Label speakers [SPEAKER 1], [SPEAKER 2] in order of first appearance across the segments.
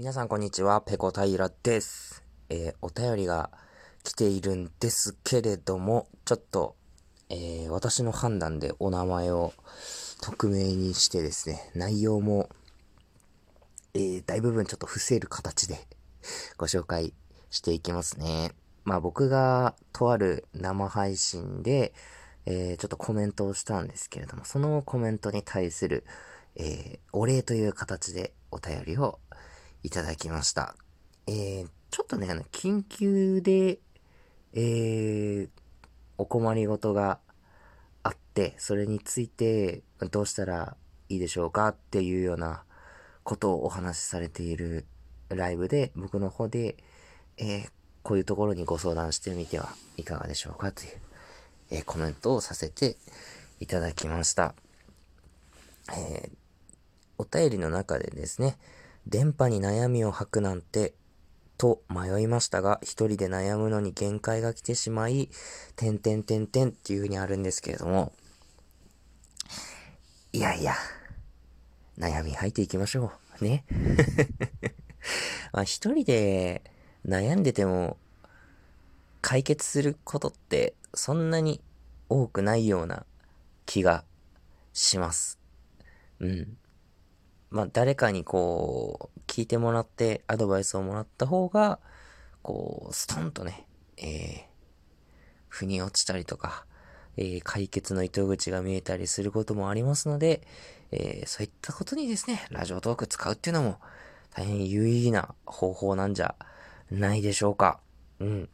[SPEAKER 1] 皆さんこんにちは、ペコ平です。えー、お便りが来ているんですけれども、ちょっと、えー、私の判断でお名前を匿名にしてですね、内容も、えー、大部分ちょっと伏せる形で ご紹介していきますね。まあ僕がとある生配信で、え、ちょっとコメントをしたんですけれども、そのコメントに対する、え、お礼という形でお便りをいただきました。えー、ちょっとね、あの、緊急で、えー、お困りごとがあって、それについてどうしたらいいでしょうかっていうようなことをお話しされているライブで、僕の方で、えー、こういうところにご相談してみてはいかがでしょうかという、えー、コメントをさせていただきました。えー、お便りの中でですね、電波に悩みを吐くなんて、と迷いましたが、一人で悩むのに限界が来てしまい、てんてんてんてんっていう風にあるんですけれども、いやいや、悩み吐いていきましょう。ね。まあ一人で悩んでても、解決することってそんなに多くないような気がします。うん。まあ、誰かにこう、聞いてもらって、アドバイスをもらった方が、こう、ストンとね、えー、腑に落ちたりとか、えー、解決の糸口が見えたりすることもありますので、えー、そういったことにですね、ラジオトーク使うっていうのも、大変有意義な方法なんじゃないでしょうか。うん。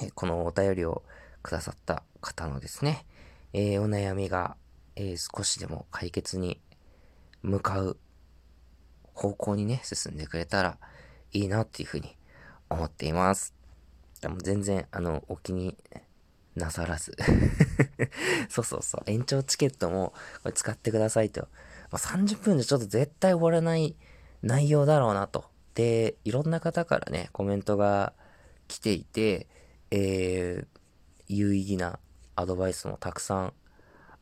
[SPEAKER 1] えこのお便りをくださった方のですね、えお悩みが、え少しでも解決に向かう方向にね、進んでくれたらいいなっていうふうに思っています。でも全然、あの、お気になさらず そうそうそう。延長チケットもこれ使ってくださいと。まあ、30分でちょっと絶対終わらない内容だろうなと。で、いろんな方からね、コメントが来ていて、えー、有意義なアドバイスもたくさん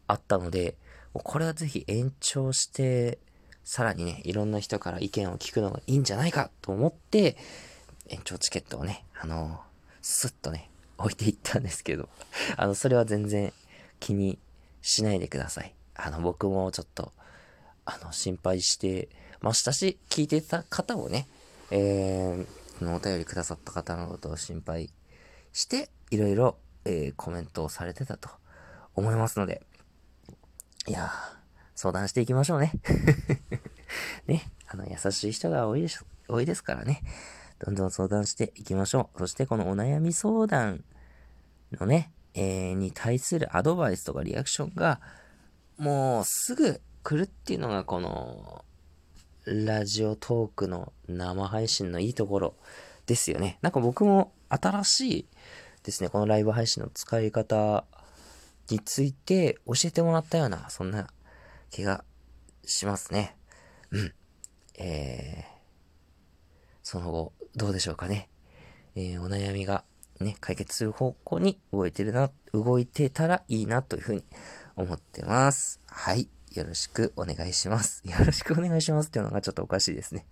[SPEAKER 1] あったので、もうこれはぜひ延長して、さらにね、いろんな人から意見を聞くのがいいんじゃないかと思って、延長チケットをね、あのスッとね、置いていったんですけど、あの、それは全然気にしないでください。あの、僕もちょっと、あの、心配してましたし、聞いてた方をね、えー、のお便りくださった方のことを心配して、いろいろ、えー、コメントをされてたと思いますので、いや相談していきましょうね。ね、あの、優しい人が多いです、多いですからね。どんどん相談していきましょう。そしてこのお悩み相談のね、えー、に対するアドバイスとかリアクションが、もうすぐ来るっていうのがこの、ラジオトークの生配信のいいところですよね。なんか僕も新しいですね、このライブ配信の使い方について教えてもらったような、そんな気がしますね。うん。えー、その後、どうでしょうかね。えー、お悩みがね、解決する方向に動いてるな、動いてたらいいなというふうに思ってます。はい。よろしくお願いします。よろしくお願いしますっていうのがちょっとおかしいですね。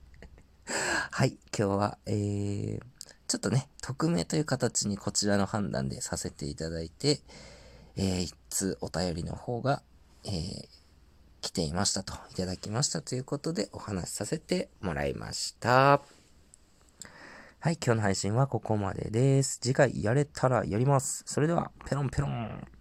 [SPEAKER 1] はい。今日は、えー、ちょっとね、匿名という形にこちらの判断でさせていただいて、えー、一通お便りの方が、えー、来ていましたと、いただきましたということでお話しさせてもらいました。はい、今日の配信はここまでです。次回やれたらやります。それでは、ペロンペロン。